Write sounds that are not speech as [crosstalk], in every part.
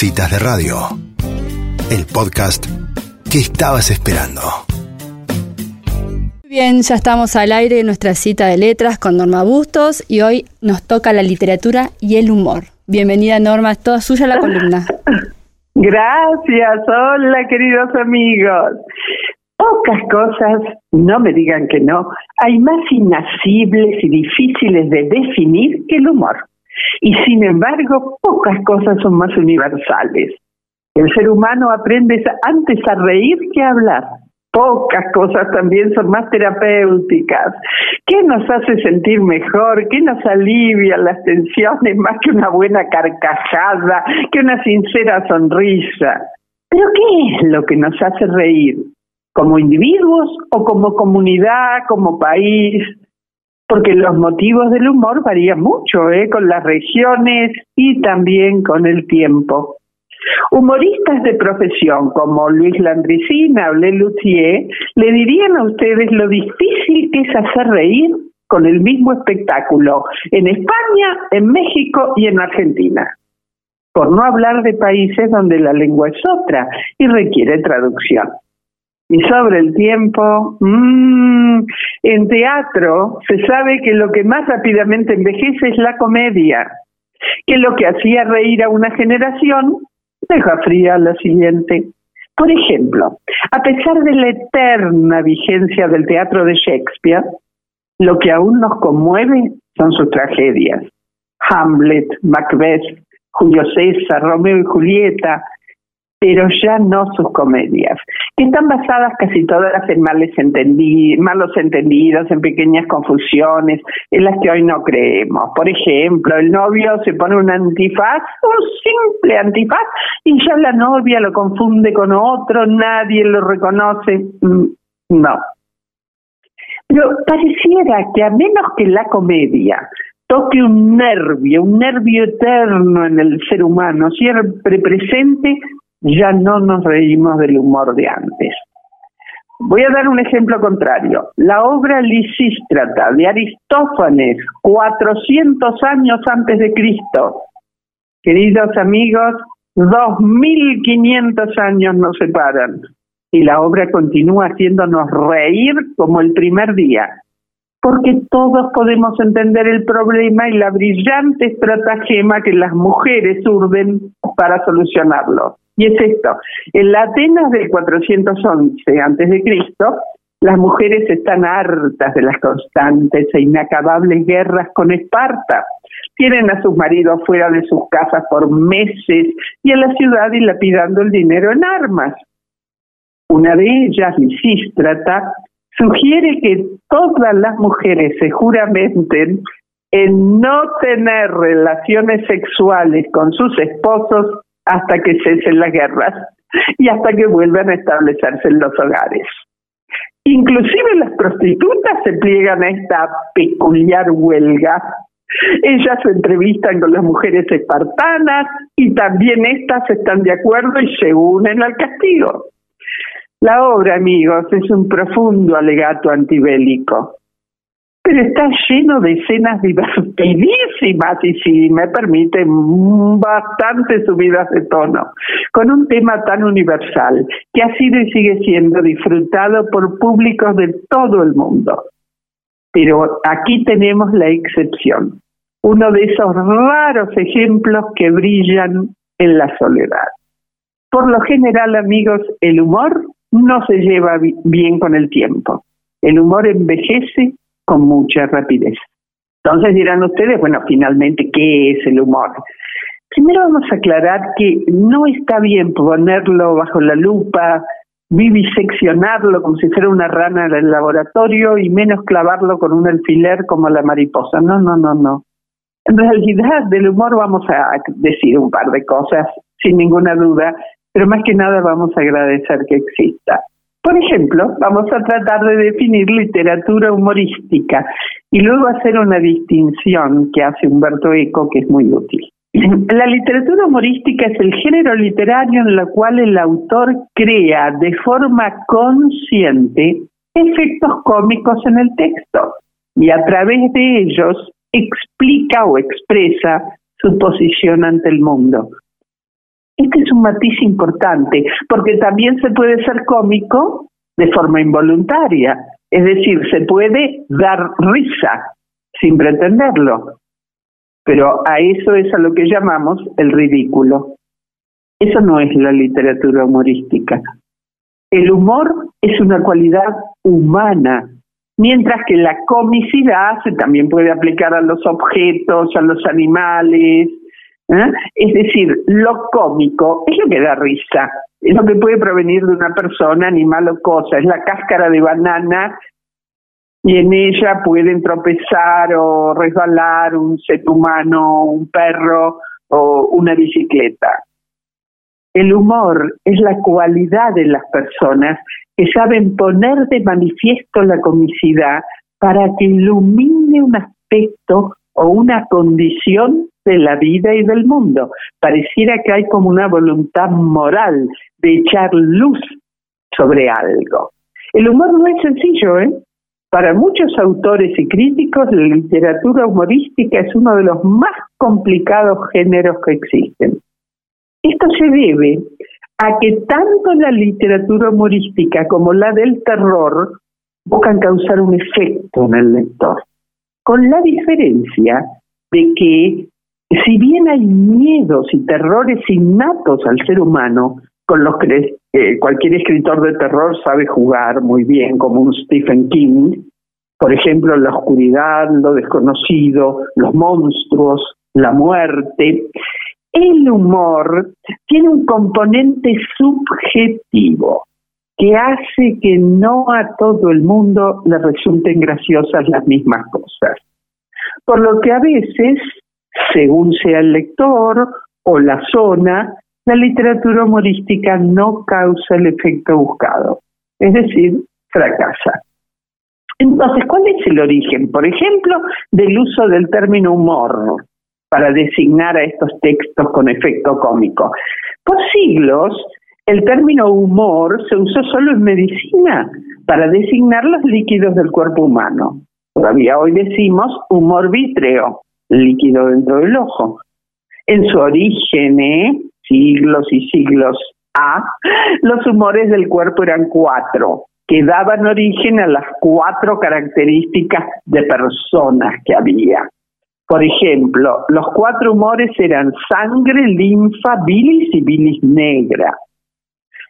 Citas de Radio, el podcast que estabas esperando. Bien, ya estamos al aire de nuestra cita de letras con Norma Bustos y hoy nos toca la literatura y el humor. Bienvenida Norma, es toda suya la columna. [laughs] Gracias, hola queridos amigos. Pocas cosas, no me digan que no, hay más inacibles y difíciles de definir que el humor. Y sin embargo, pocas cosas son más universales. El ser humano aprende antes a reír que a hablar. Pocas cosas también son más terapéuticas. ¿Qué nos hace sentir mejor? ¿Qué nos alivia las tensiones más que una buena carcajada, que una sincera sonrisa? Pero ¿qué es lo que nos hace reír? ¿Como individuos o como comunidad, como país? Porque los motivos del humor varían mucho, ¿eh? con las regiones y también con el tiempo. Humoristas de profesión como Luis Landricina o Le Luthier le dirían a ustedes lo difícil que es hacer reír con el mismo espectáculo en España, en México y en Argentina. Por no hablar de países donde la lengua es otra y requiere traducción. Y sobre el tiempo, mmm, en teatro se sabe que lo que más rápidamente envejece es la comedia, que lo que hacía reír a una generación deja fría a la siguiente. Por ejemplo, a pesar de la eterna vigencia del teatro de Shakespeare, lo que aún nos conmueve son sus tragedias. Hamlet, Macbeth, Julio César, Romeo y Julieta, pero ya no sus comedias, que están basadas casi todas en males malos entendidos, en pequeñas confusiones, en las que hoy no creemos. Por ejemplo, el novio se pone un antifaz, un simple antifaz, y ya la novia lo confunde con otro, nadie lo reconoce. Mm, no. Pero pareciera que a menos que la comedia toque un nervio, un nervio eterno en el ser humano, siempre presente, ya no nos reímos del humor de antes. Voy a dar un ejemplo contrario. La obra Lisístrata de Aristófanes, 400 años antes de Cristo. Queridos amigos, 2500 años nos separan y la obra continúa haciéndonos reír como el primer día, porque todos podemos entender el problema y la brillante estratagema que las mujeres urden para solucionarlo. Y es esto, en la Atenas del 411 antes de Cristo, las mujeres están hartas de las constantes e inacabables guerras con Esparta. Tienen a sus maridos fuera de sus casas por meses y a la ciudad dilapidando el dinero en armas. Una de ellas, Lisístrata, sugiere que todas las mujeres se juramenten en no tener relaciones sexuales con sus esposos hasta que cesen las guerras y hasta que vuelvan a establecerse en los hogares. Inclusive las prostitutas se pliegan a esta peculiar huelga. Ellas se entrevistan con las mujeres espartanas y también estas están de acuerdo y se unen al castigo. La obra, amigos, es un profundo alegato antibélico pero está lleno de escenas divertidísimas y si me permiten bastante subidas de tono, con un tema tan universal que ha sido y sigue siendo disfrutado por públicos de todo el mundo. Pero aquí tenemos la excepción, uno de esos raros ejemplos que brillan en la soledad. Por lo general, amigos, el humor no se lleva bien con el tiempo. El humor envejece con mucha rapidez. Entonces dirán ustedes, bueno, finalmente, ¿qué es el humor? Primero vamos a aclarar que no está bien ponerlo bajo la lupa, viviseccionarlo como si fuera una rana en el laboratorio y menos clavarlo con un alfiler como la mariposa. No, no, no, no. En realidad del humor vamos a decir un par de cosas, sin ninguna duda, pero más que nada vamos a agradecer que exista. Por ejemplo, vamos a tratar de definir literatura humorística y luego hacer una distinción que hace Humberto Eco que es muy útil. [clears throat] La literatura humorística es el género literario en el cual el autor crea de forma consciente efectos cómicos en el texto y a través de ellos explica o expresa su posición ante el mundo. Este es un matiz importante, porque también se puede ser cómico de forma involuntaria, es decir, se puede dar risa sin pretenderlo, pero a eso es a lo que llamamos el ridículo. Eso no es la literatura humorística. El humor es una cualidad humana, mientras que la comicidad se también puede aplicar a los objetos, a los animales. ¿Eh? Es decir, lo cómico es lo que da risa, es lo que puede provenir de una persona, animal o cosa, es la cáscara de banana y en ella pueden tropezar o resbalar un ser humano, un perro o una bicicleta. El humor es la cualidad de las personas que saben poner de manifiesto la comicidad para que ilumine un aspecto o una condición de la vida y del mundo. Pareciera que hay como una voluntad moral de echar luz sobre algo. El humor no es sencillo, ¿eh? Para muchos autores y críticos, la literatura humorística es uno de los más complicados géneros que existen. Esto se debe a que tanto la literatura humorística como la del terror buscan causar un efecto en el lector, con la diferencia de que si bien hay miedos y terrores innatos al ser humano, con los que eh, cualquier escritor de terror sabe jugar muy bien, como un Stephen King, por ejemplo, la oscuridad, lo desconocido, los monstruos, la muerte. El humor tiene un componente subjetivo que hace que no a todo el mundo le resulten graciosas las mismas cosas. Por lo que a veces, según sea el lector o la zona, la literatura humorística no causa el efecto buscado, es decir, fracasa. Entonces, ¿cuál es el origen, por ejemplo, del uso del término humor? para designar a estos textos con efecto cómico. Por siglos, el término humor se usó solo en medicina para designar los líquidos del cuerpo humano. Todavía hoy decimos humor vítreo, líquido dentro del ojo. En su origen, ¿eh? siglos y siglos A, los humores del cuerpo eran cuatro, que daban origen a las cuatro características de personas que había. Por ejemplo, los cuatro humores eran sangre, linfa, bilis y bilis negra.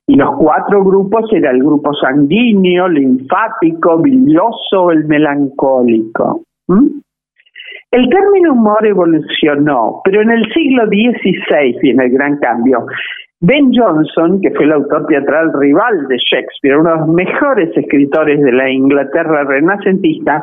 Y los cuatro grupos eran el grupo sanguíneo, linfático, bilioso, el melancólico. El término humor evolucionó, pero en el siglo XVI viene el gran cambio. Ben Jonson, que fue el autor teatral rival de Shakespeare, uno de los mejores escritores de la Inglaterra renacentista,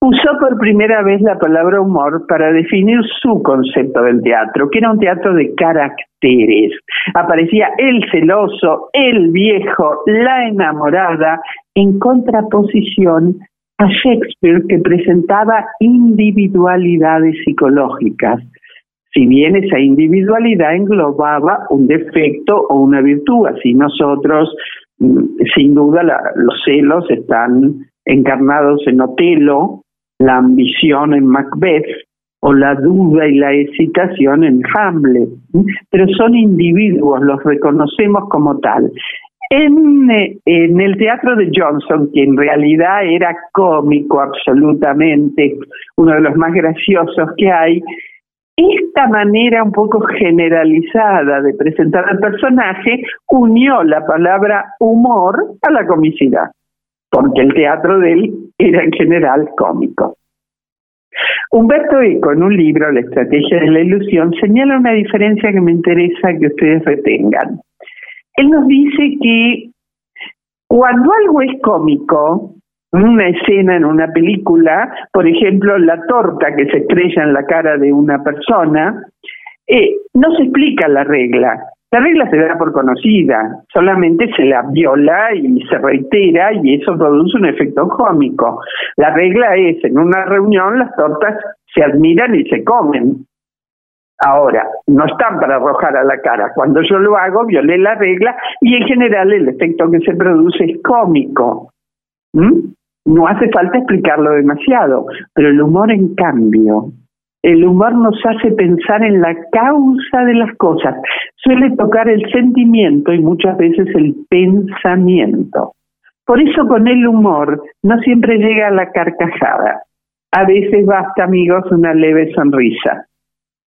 usó por primera vez la palabra humor para definir su concepto del teatro, que era un teatro de caracteres. Aparecía el celoso, el viejo, la enamorada, en contraposición a Shakespeare que presentaba individualidades psicológicas. Si bien esa individualidad englobaba un defecto o una virtud, así nosotros, mm, sin duda, los celos están encarnados en Otelo, la ambición en Macbeth o la duda y la excitación en Hamlet, pero son individuos, los reconocemos como tal. En, en, el teatro de Johnson, que en realidad era cómico absolutamente, uno de los más graciosos que hay, esta manera un poco generalizada de presentar al personaje unió la palabra humor a la comicidad porque el teatro de él era en general cómico. Humberto Eco, en un libro, La estrategia de la ilusión, señala una diferencia que me interesa que ustedes retengan. Él nos dice que cuando algo es cómico, una escena en una película, por ejemplo, la torta que se estrella en la cara de una persona, eh, no se explica la regla, la regla se da por conocida, solamente se la viola y se reitera y eso produce un efecto cómico. La regla es, en una reunión las tortas se admiran y se comen. Ahora, no están para arrojar a la cara. Cuando yo lo hago, violé la regla y en general el efecto que se produce es cómico. ¿Mm? No hace falta explicarlo demasiado, pero el humor, en cambio, El humor nos hace pensar en la causa de las cosas. Suele tocar el sentimiento y muchas veces el pensamiento. Por eso con el humor no siempre llega la carcajada. A veces basta, amigos, una leve sonrisa.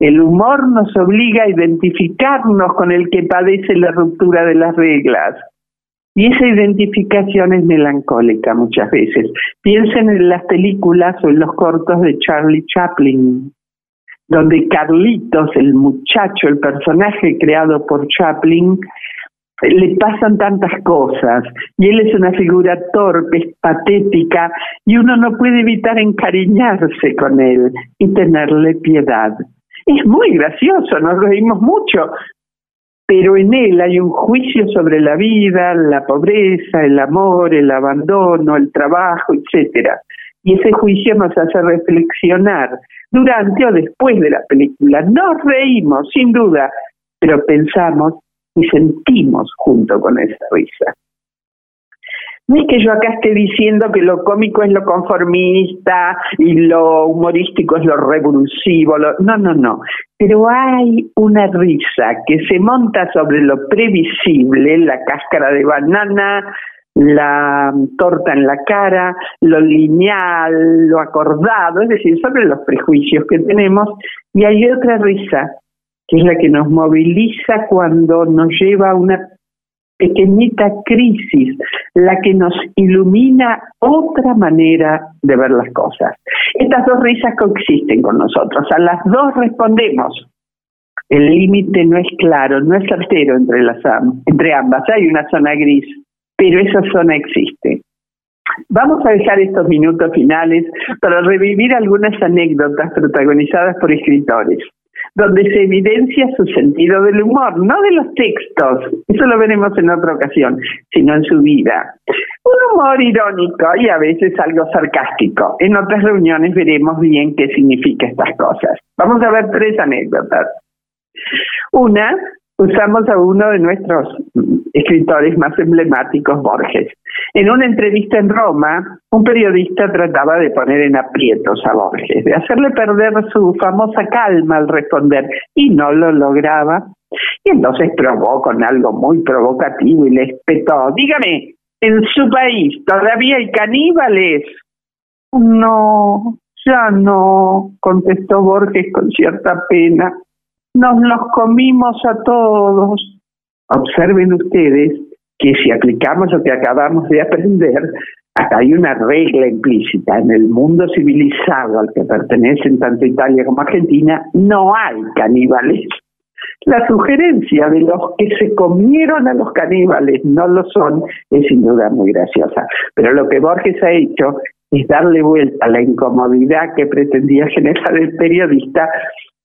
El humor nos obliga a identificarnos con el que padece la ruptura de las reglas. Y esa identificación es melancólica muchas veces. Piensen en las películas o en los cortos de Charlie Chaplin, donde Carlitos, el muchacho, el personaje creado por Chaplin, le pasan tantas cosas y él es una figura torpe, patética y uno no puede evitar encariñarse con él y tenerle piedad. Es muy gracioso, nos reímos mucho, pero en él hay un juicio sobre la vida, la pobreza, el amor, el abandono, el trabajo, etcétera. Y ese juicio nos hace reflexionar durante o después de la película. Nos reímos, sin duda, pero pensamos y sentimos junto con esa risa. No es que yo acá esté diciendo que lo cómico es lo conformista y lo humorístico es lo revulsivo, no, no, no. Pero hay una risa que se monta sobre lo previsible, la cáscara de banana, la torta en la cara, lo lineal, lo acordado, es decir, sobre los prejuicios que tenemos, y hay otra risa, que es la que nos moviliza cuando nos lleva a una pequeñita crisis, la que nos ilumina otra manera de ver las cosas. Estas dos risas coexisten con nosotros, a las dos respondemos. El límite no es claro, no es certero entre, las, entre ambas, hay una zona gris, pero esa zona existe. Vamos a dejar estos minutos finales para revivir algunas anécdotas protagonizadas por escritores donde se evidencia su sentido del humor, no de los textos, eso lo veremos en otra ocasión, sino en su vida. Un humor irónico y a veces algo sarcástico. En otras reuniones veremos bien qué significa estas cosas. Vamos a ver tres anécdotas. Una usamos a uno de nuestros escritores más emblemáticos, Borges. En una entrevista en Roma, un periodista trataba de poner en aprietos a Borges, de hacerle perder su famosa calma al responder, y no lo lograba. Y entonces probó con algo muy provocativo y le espetó, dígame, ¿en su país todavía hay caníbales? No, ya no, contestó Borges con cierta pena nos los comimos a todos. Observen ustedes que si aplicamos lo que acabamos de aprender, hay una regla implícita. En el mundo civilizado al que pertenecen tanto Italia como Argentina, no hay caníbales. La sugerencia de los que se comieron a los caníbales no lo son es sin duda muy graciosa. Pero lo que Borges ha hecho es darle vuelta a la incomodidad que pretendía generar el periodista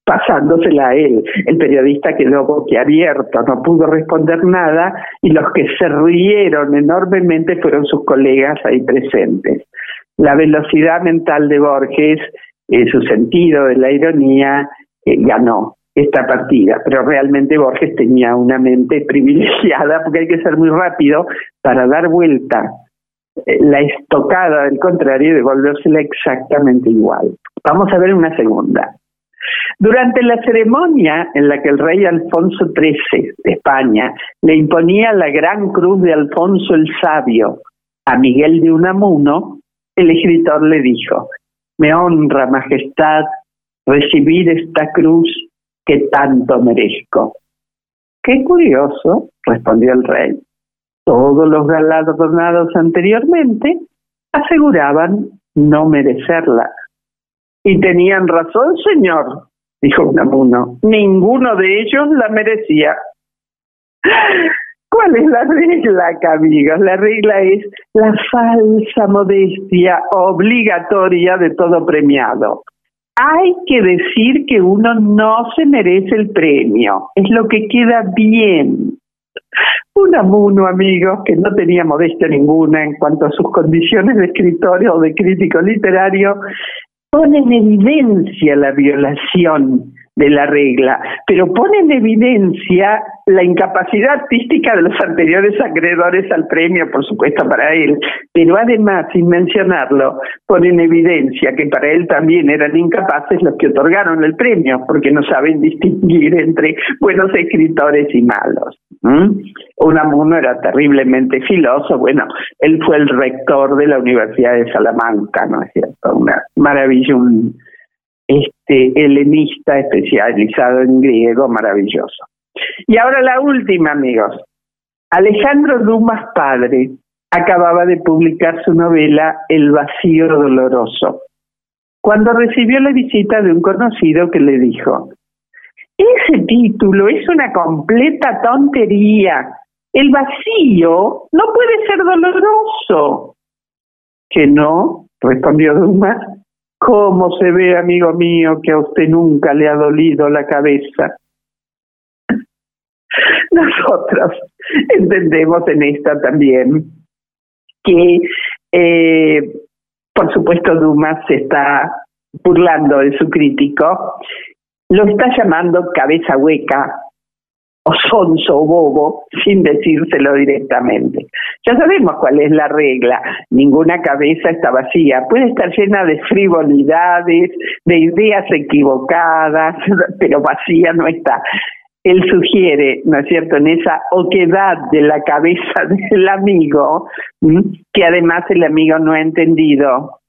pasándosela a él. El periodista quedó boquiabierto, no pudo responder nada y los que se rieron enormemente fueron sus colegas ahí presentes. La velocidad mental de Borges, en su sentido de la ironía, eh, ganó esta partida, pero realmente Borges tenía una mente [laughs] privilegiada porque hay que ser muy rápido para dar vuelta eh, la estocada del contrario y devolvérsela exactamente igual. Vamos a ver una segunda. Durante la ceremonia en la que el rey Alfonso XIII de España le imponía la gran cruz de Alfonso el Sabio a Miguel de Unamuno, el escritor le dijo, me honra, Majestad, recibir esta cruz que tanto merezco. Qué curioso, respondió el rey. Todos los galardonados anteriormente aseguraban no merecerla. Y tenían razón, señor, dijo Unamuno. Ninguno de ellos la merecía. ¿Cuál es la regla amigos? La regla es la falsa modestia obligatoria de todo premiado. Hay que decir que uno no se merece el premio, es lo que queda bien. Unamuno, amigos, que no tenía modestia ninguna en cuanto a sus condiciones de escritor o de crítico literario, pone en evidencia la violación de la regla, pero pone en evidencia la incapacidad artística de los anteriores acreedores al premio, por supuesto para él, pero además, sin mencionarlo, pone en evidencia que para él también eran incapaces los que otorgaron el premio, porque no saben distinguir entre buenos escritores y malos. Unamuno era terriblemente filoso, bueno, él fue el rector de la Universidad de Salamanca, ¿no es cierto? Una maravilla, un este, helenista especializado en griego maravilloso. Y ahora la última, amigos. Alejandro Dumas padre acababa de publicar su novela El vacío doloroso, cuando recibió la visita de un conocido que le dijo, ese título es una completa tontería. El vacío no puede ser doloroso. Que no, respondió Dumas, ¿Cómo se ve, amigo mío, que a usted nunca le ha dolido la cabeza? Nosotros entendemos en esta también que, eh, por supuesto, Dumas se está burlando de su crítico, lo está llamando cabeza hueca o sonso o bobo sin decírselo directamente. Ya sabemos cuál es la regla. Ninguna cabeza está vacía. Puede estar llena de frivolidades, de ideas equivocadas, [laughs] pero vacía no está. Él sugiere, ¿no es cierto?, en esa oquedad de la cabeza [laughs] del amigo, que además el amigo no ha entendido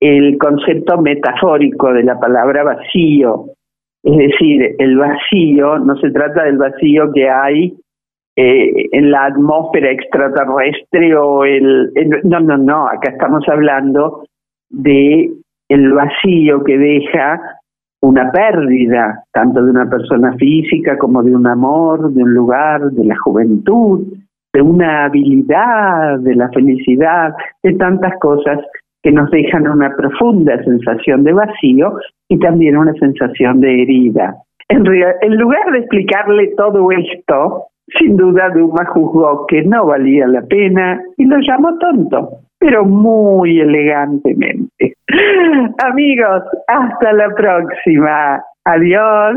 el concepto metafórico de la palabra vacío, es decir, el vacío, no se trata del vacío que hay eh, en la atmósfera extraterrestre o el, No, no, no, acá estamos hablando de el vacío que deja una pérdida, tanto de una persona física como de un amor, de un lugar, de la juventud, de una habilidad, de la felicidad, de tantas cosas que nos dejan una profunda sensación de vacío y también una sensación de herida. En, en lugar de explicarle todo esto, sin duda Dumas juzgó que no valía la pena y lo llamó tonto, pero muy elegantemente. [gasps] Amigos, hasta la próxima. Adiós.